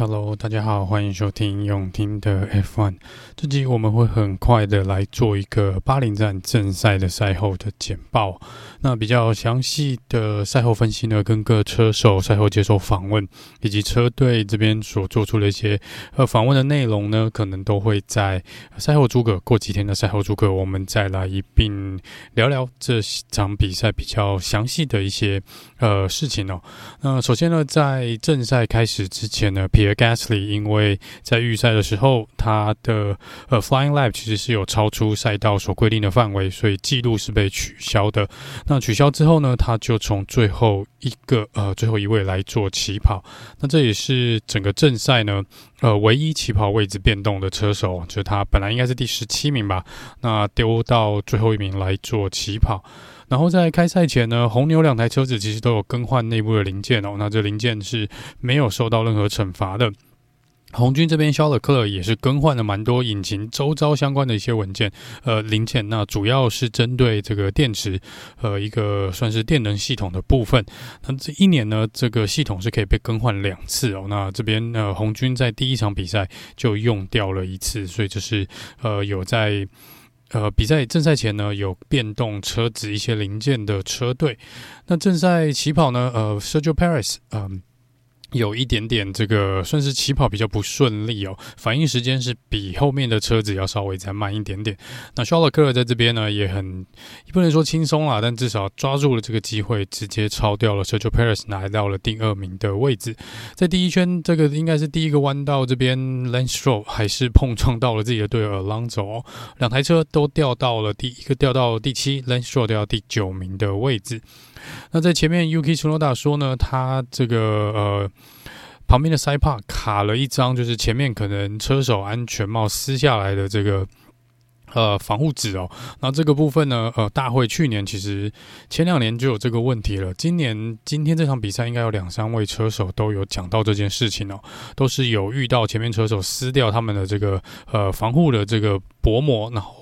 Hello，大家好，欢迎收听永听的 F1。这集我们会很快的来做一个巴林站正赛的赛后的简报。那比较详细的赛后分析呢，跟各车手赛后接受访问，以及车队这边所做出的一些呃访问的内容呢，可能都会在赛后诸葛过几天的赛后诸葛，我们再来一并聊聊这场比赛比较详细的一些呃事情哦。那首先呢，在正赛开始之前呢 Gasly 因为在预赛的时候，他的呃 Flying Lap 其实是有超出赛道所规定的范围，所以记录是被取消的。那取消之后呢，他就从最后一个呃最后一位来做起跑。那这也是整个正赛呢呃唯一起跑位置变动的车手，就是他本来应该是第十七名吧，那丢到最后一名来做起跑。然后在开赛前呢，红牛两台车子其实都有更换内部的零件哦，那这零件是没有受到任何惩罚的。红军这边，肖勒克勒也是更换了蛮多引擎周遭相关的一些文件，呃，零件。那主要是针对这个电池，呃，一个算是电能系统的部分。那这一年呢，这个系统是可以被更换两次哦。那这边呃，红军在第一场比赛就用掉了一次，所以就是呃有在呃比赛正赛前呢有变动车子一些零件的车队。那正赛起跑呢，呃，Sergio Perez，嗯、有一点点这个算是起跑比较不顺利哦，反应时间是比后面的车子要稍微再慢一点点。那肖勒克尔在这边呢也很不能说轻松啦，但至少抓住了这个机会，直接超掉了 Sergio Perez，拿到了第二名的位置。在第一圈，这个应该是第一个弯道，这边 Lance Stroll 还是碰撞到了自己的队友 Alonso 哦，两台车都掉到了第一个掉到第七，Lance Stroll 掉到第九名的位置。那在前面，Yuki Tsunoda 说呢，他这个呃旁边的 side pod 卡了一张，就是前面可能车手安全帽撕下来的这个呃防护纸哦。那这个部分呢，呃，大会去年其实前两年就有这个问题了。今年今天这场比赛应该有两三位车手都有讲到这件事情哦，都是有遇到前面车手撕掉他们的这个呃防护的这个薄膜，然后。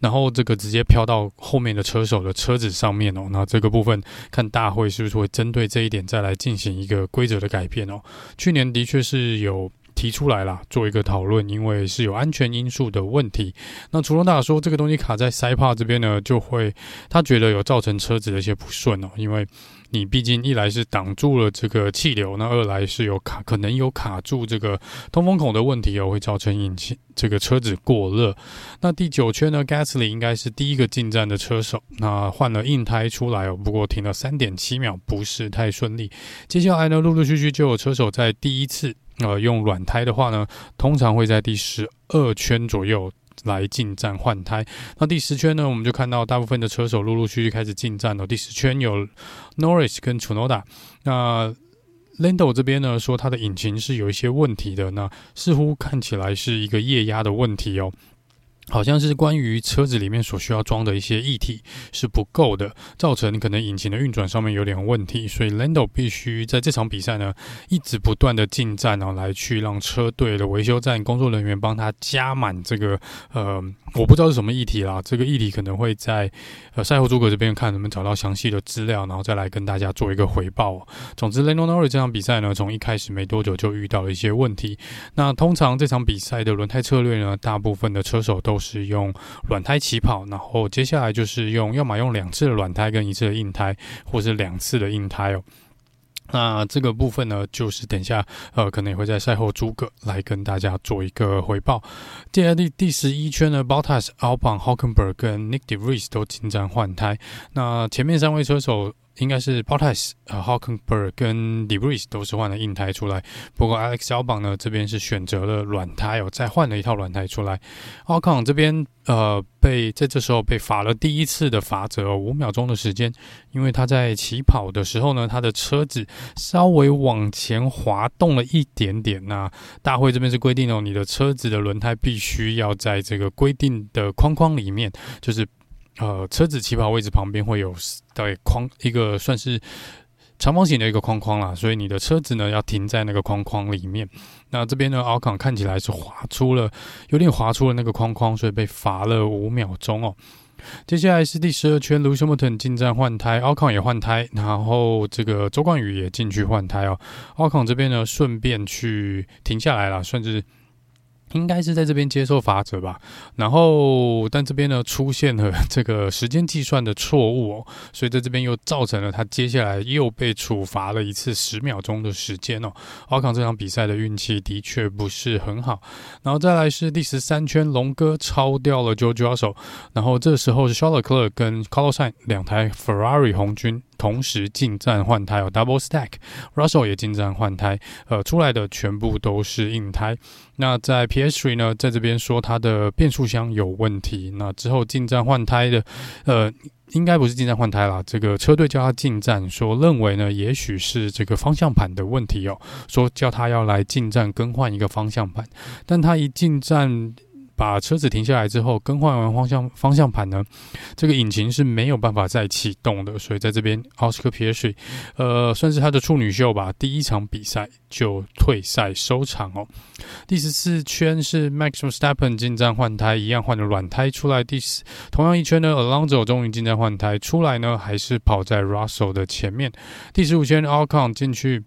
然后这个直接飘到后面的车手的车子上面哦，那这个部分看大会是不是会针对这一点再来进行一个规则的改变哦。去年的确是有提出来啦，做一个讨论，因为是有安全因素的问题。那楚龙大说这个东西卡在塞帕这边呢，就会他觉得有造成车子的一些不顺哦，因为。你毕竟一来是挡住了这个气流，那二来是有卡，可能有卡住这个通风孔的问题哦，会造成引擎这个车子过热。那第九圈呢，Gasly 应该是第一个进站的车手，那换了硬胎出来哦，不过停了三点七秒，不是太顺利。接下来呢，陆陆续续就有车手在第一次呃用软胎的话呢，通常会在第十二圈左右。来进站换胎，那第十圈呢，我们就看到大部分的车手陆陆续续开始进站了。第十圈有 Norris 跟 Tsunoda，那 Lando 这边呢说他的引擎是有一些问题的，那似乎看起来是一个液压的问题哦。好像是关于车子里面所需要装的一些液体是不够的，造成可能引擎的运转上面有点问题，所以 Lando 必须在这场比赛呢一直不断的进站哦，来去让车队的维修站工作人员帮他加满这个呃，我不知道是什么液体啦，这个液体可能会在呃赛后诸葛这边看能不能找到详细的资料，然后再来跟大家做一个回报。总之，Lando Norris 这场比赛呢，从一开始没多久就遇到了一些问题。那通常这场比赛的轮胎策略呢，大部分的车手都都是用软胎起跑，然后接下来就是用，要么用两次的软胎跟一次的硬胎，或是两次的硬胎哦。那这个部分呢，就是等下呃，可能也会在赛后诸葛来跟大家做一个回报。接下来第第十一圈呢，Bottas、Albon、Hockenberg 跟 Nick De Vries 都进站换胎。那前面三位车手。应该是 Bottas、呃、Hulkenberg 跟 Debris 都是换了硬胎出来，不过 Alex Albon 呢这边是选择了软胎哦，再换了一套软胎出来。Ocon 这边呃被在这时候被罚了第一次的罚则哦，五秒钟的时间，因为他在起跑的时候呢，他的车子稍微往前滑动了一点点。那大会这边是规定哦，你的车子的轮胎必须要在这个规定的框框里面，就是。呃，车子起跑位置旁边会有大概框一个算是长方形的一个框框啦，所以你的车子呢要停在那个框框里面。那这边呢，奥康看起来是滑出了，有点滑出了那个框框，所以被罚了五秒钟哦。接下来是第十二圈，Lewis Hamilton 进站换胎奥康也换胎，然后这个周冠宇也进去换胎哦。奥康这边呢，顺便去停下来了，甚至。应该是在这边接受罚则吧，然后但这边呢出现了这个时间计算的错误哦，所以在这边又造成了他接下来又被处罚了一次十秒钟的时间哦。奥康这场比赛的运气的确不是很好，然后再来是第十三圈，龙哥超掉了 George Russell，然后这时候是 s h a r l e r c l e r 跟 c o l o s i n 两台 Ferrari 红军。同时进站换胎，有 double stack，Russell 也进站换胎，呃，出来的全部都是硬胎。那在 PS3 呢，在这边说它的变速箱有问题。那之后进站换胎的，呃，应该不是进站换胎啦，这个车队叫他进站，说认为呢，也许是这个方向盘的问题哦，说叫他要来进站更换一个方向盘，但他一进站。把车子停下来之后，更换完方向方向盘呢，这个引擎是没有办法再启动的，所以在这边，Oscar Piastri，呃，算是他的处女秀吧，第一场比赛就退赛收场哦。第十四圈是 Max Verstappen 进站换胎，一样换了软胎出来。第十同样一圈呢，Alonso 终于进站换胎出来呢，还是跑在 Russell 的前面。第十五圈 Alcon 进去。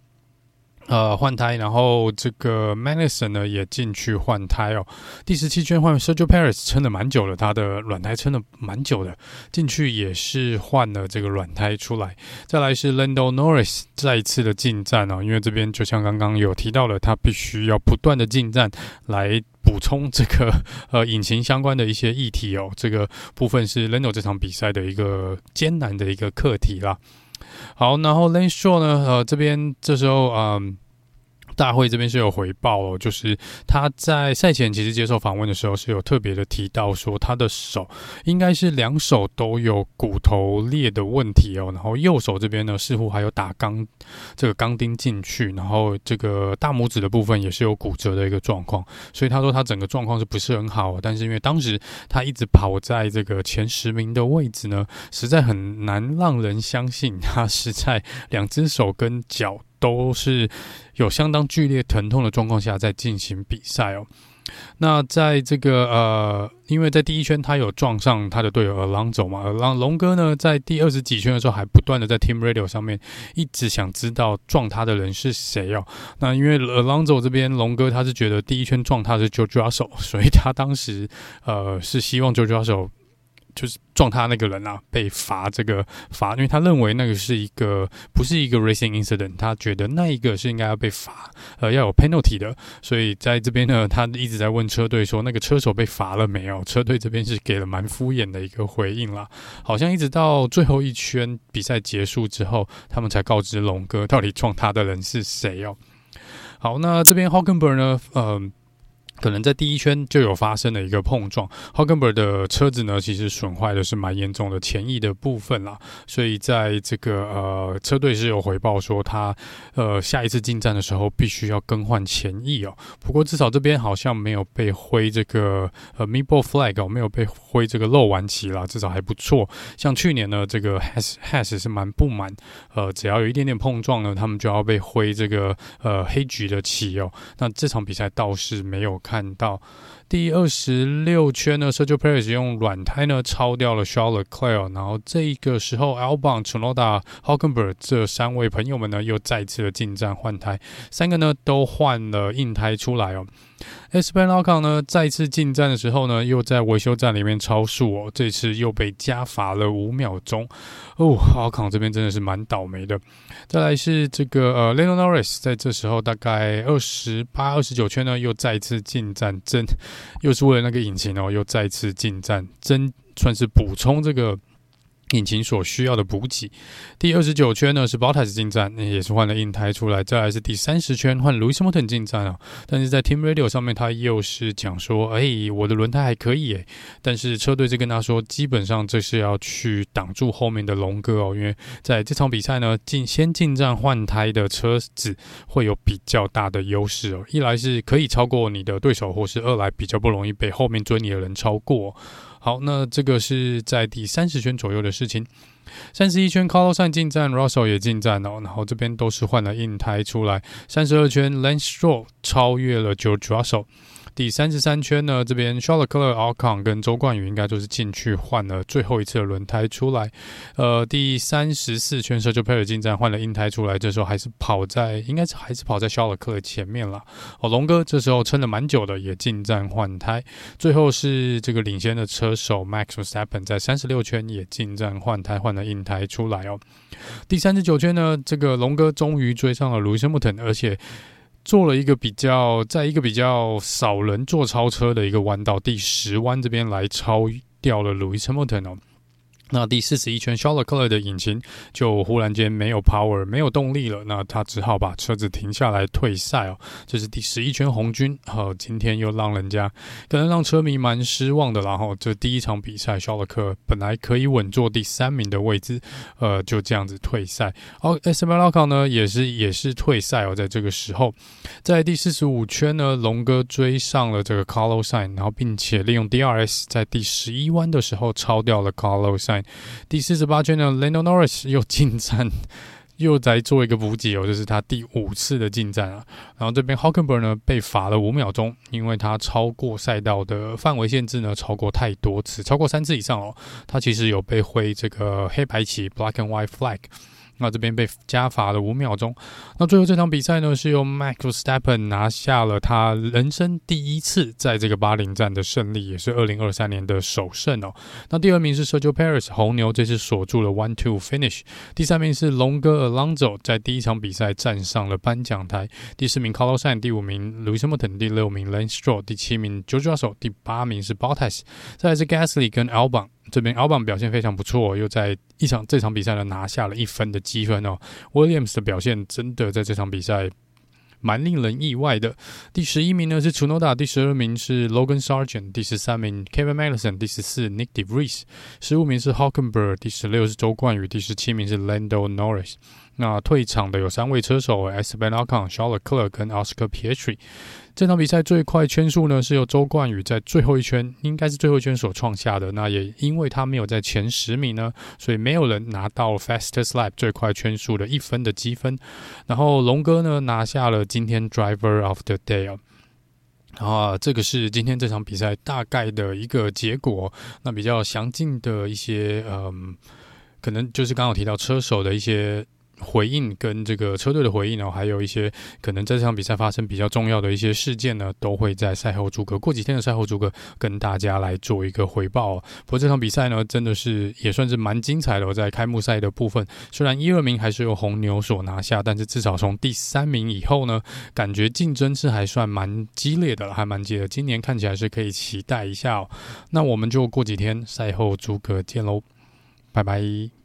呃，换胎，然后这个 Magnussen 呢也进去换胎哦。第十七圈换 Sergio Perez 撑了蛮久了，他的软胎撑了蛮久的，进去也是换了这个软胎出来。再来是 Lando Norris 再一次的进站哦，因为这边就像刚刚有提到了，他必须要不断的进站来补充这个 呃引擎相关的一些议题哦。这个部分是 Lando 这场比赛的一个艰难的一个课题啦。好，然后 Lane Shaw 呢？呃，这边这时候，嗯。大会这边是有回报哦，就是他在赛前其实接受访问的时候是有特别的提到说，他的手应该是两手都有骨头裂的问题哦，然后右手这边呢似乎还有打钢这个钢钉进去，然后这个大拇指的部分也是有骨折的一个状况，所以他说他整个状况是不是很好，但是因为当时他一直跑在这个前十名的位置呢，实在很难让人相信他是在两只手跟脚。都是有相当剧烈疼痛的状况下在进行比赛哦。那在这个呃，因为在第一圈他有撞上他的队友 Alonso 嘛，而龙哥呢在第二十几圈的时候还不断的在 Team Radio 上面一直想知道撞他的人是谁哦。那因为 Alonso 这边龙哥他是觉得第一圈撞他是 George Russell，所以他当时呃是希望 George Russell。就是撞他那个人啊，被罚这个罚，因为他认为那个是一个不是一个 racing incident，他觉得那一个是应该要被罚，呃，要有 penalty 的。所以在这边呢，他一直在问车队说，那个车手被罚了没有？车队这边是给了蛮敷衍的一个回应啦，好像一直到最后一圈比赛结束之后，他们才告知龙哥到底撞他的人是谁哦。好，那这边 Hulkenberg 呢，嗯、可能在第一圈就有发生了一个碰撞，Hulkenberg 的车子呢，其实损坏的是蛮严重的前翼的部分啦，所以在这个呃车队是有回报说他呃下一次进站的时候必须要更换前翼哦。不过至少这边好像没有被挥这个呃 Meatball Flag 哦，没有被挥这个漏完旗啦，至少还不错。像去年呢，这个 Has Haas 是蛮不满，呃，只要有一点点碰撞呢，他们就要被挥这个呃黑橘的旗哦。那这场比赛倒是没有。看到第二十六圈呢，Sergio Perez 用软胎呢超掉了 Charles Leclerc，然后这个时候 Albon、c h u n o d a、Hulkenberg 这三位朋友们呢又再次的进站换胎，三个呢都换了硬胎出来哦。Esteban Ocon 呢，再次进站的时候呢，又在维修站里面超速哦，这次又被加罚了五秒钟哦。Ocon 这边真的是蛮倒霉的。再来是这个呃，Lando Norris 在这时候大概二十八、二十九圈呢，又再次进站，真又是为了那个引擎哦，又再次进站，真算是补充这个。引擎所需要的补给。第二十九圈呢是 Bottas 进站，那也是换了硬胎出来。再来是第三十圈换 Lewis Hamilton 进站啊，但是在 Team Radio 上面他又是讲说，哎、我的轮胎还可以哎，但是车队就跟他说，基本上这是要去挡住后面的龙哥哦，因为在这场比赛呢，进先进站换胎的车子会有比较大的优势哦，一来是可以超过你的对手，或是二来比较不容易被后面追你的人超过。好，那这个是在第三十圈左右的事情。三十一圈，Carlos Sainz 进站，Russell 也进站了。然后这边都是换了硬胎出来。三十二圈，Lance Stroll 超越了 George Russell。第三十三圈呢，这边 Charles Leclerc、Ocon 跟周冠宇应该都是进去换了最后一次的轮胎出来。呃，第三十四圈 Sergio Perez 进站换了硬胎出来，这时候还是跑在，应该是还是跑在 s h a r l e c l e r 前面了。哦，龙哥这时候撑了蛮久的，也进站换胎。最后是这个领先的车手 Max s t a p p e n 在三十六圈也进站换胎，换了硬胎出来哦。第三十九圈呢，这个龙哥终于追上了 Lewis Hamilton，而且。做了一个比较，在一个比较少人做超车的一个弯道，第十弯这边来超掉了 Lewis Hamilton 哦。那第四十一圈，Charles Leclerc 的引擎就忽然间没有 power，没有动力了。那他只好把车子停下来退赛哦。这是第十一圈红军，好、今天又让人家可能让车迷蛮失望的。然后这第一场比赛，Charles Leclerc 本来可以稳坐第三名的位置，呃，就这样子退赛。哦 s m l o c o 呢也是也是退赛哦。在这个时候，在第四十五圈呢，龙哥追上了这个 Carlos Sainz，然后并且利用 DRS 在第十一弯的时候超掉了 Carlosine 第四十八圈呢，Lando Norris 又进站，又在做一个补给哦，这是他第五次的进站啊。然后这边 Hockenberg 呢被罚了五秒钟，因为他超过赛道的范围限制呢，超过太多次，超过三次以上哦。他其实有被挥这个黑白旗 （Black and White Flag）。那这边被加罚了五秒钟。那最后这场比赛呢，是由 Max Verstappen 拿下了他人生第一次在这个巴林站的胜利，也是二零二三年的首胜哦。那第二名是 Sergio Perez 红牛，这次锁住了 One Two Finish。第三名是龙哥 Alonso，在第一场比赛站上了颁奖台。第四名 Carlos Sainz，第五名 l o u i s Hamilton，第六名 Lance Stroll，第七名 George Russell，第八名是 Bottas。再来是 Gasly 跟 Albon。这边 Albon 表现非常不错，又在一场这场比赛呢拿下了一分的积分哦。Williams 的表现真的在这场比赛蛮令人意外的。第十一名呢是 Chunoda，第十二名是 Logan Sargent，第十三名 Kevin m a d i s o n 第十四 Nick DeVries，十五名是 Hockenberg，第十六是周冠宇，第十七名是 Lando Norris。那退场的有三位车手：Esteban Ocon、Charles Leclerc 跟 Oscar Piastri。这场比赛最快圈数呢是由周冠宇在最后一圈，应该是最后一圈所创下的。那也因为他没有在前十名呢，所以没有人拿到 Fastest Lap 最快圈数的一分的积分。然后龙哥呢拿下了今天 Driver of the Day。啊，这个是今天这场比赛大概的一个结果。那比较详尽的一些，嗯，可能就是刚刚提到车手的一些。回应跟这个车队的回应呢，还有一些可能在这场比赛发生比较重要的一些事件呢，都会在赛后诸葛过几天的赛后诸葛跟大家来做一个回报。不过这场比赛呢，真的是也算是蛮精彩的。在开幕赛的部分，虽然一二名还是由红牛所拿下，但是至少从第三名以后呢，感觉竞争是还算蛮激烈的，还蛮激烈。今年看起来是可以期待一下哦。那我们就过几天赛后诸葛见喽，拜拜。